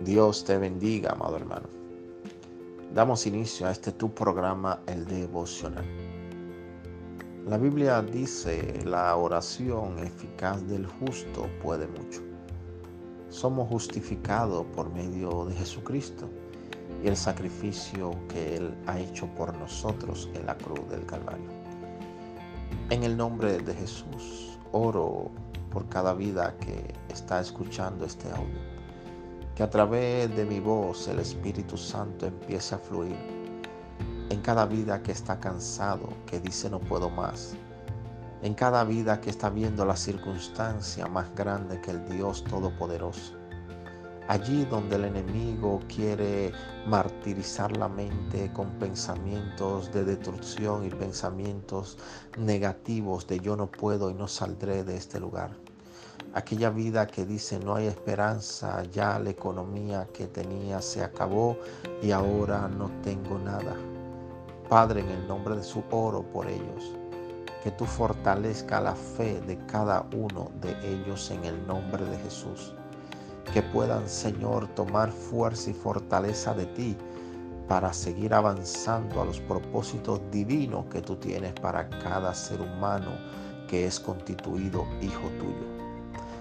Dios te bendiga, amado hermano. Damos inicio a este tu programa, el devocional. La Biblia dice, la oración eficaz del justo puede mucho. Somos justificados por medio de Jesucristo y el sacrificio que Él ha hecho por nosotros en la cruz del Calvario. En el nombre de Jesús, oro por cada vida que está escuchando este audio. Que a través de mi voz el Espíritu Santo empiece a fluir en cada vida que está cansado, que dice no puedo más. En cada vida que está viendo la circunstancia más grande que el Dios Todopoderoso allí donde el enemigo quiere martirizar la mente con pensamientos de destrucción y pensamientos negativos de yo no puedo y no saldré de este lugar. Aquella vida que dice no hay esperanza, ya la economía que tenía se acabó y ahora no tengo nada. Padre, en el nombre de su oro por ellos, que tú fortalezca la fe de cada uno de ellos en el nombre de Jesús que puedan, Señor, tomar fuerza y fortaleza de ti para seguir avanzando a los propósitos divinos que tú tienes para cada ser humano que es constituido hijo tuyo.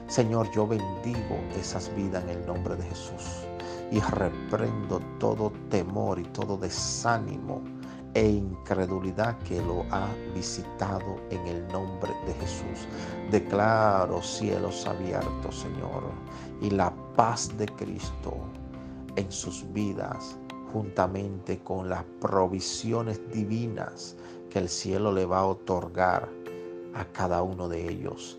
Señor, yo bendigo esas vidas en el nombre de Jesús y reprendo todo temor y todo desánimo e incredulidad que lo ha visitado en el nombre de Jesús. Declaro cielos abiertos, Señor, y la paz de Cristo en sus vidas, juntamente con las provisiones divinas que el cielo le va a otorgar a cada uno de ellos,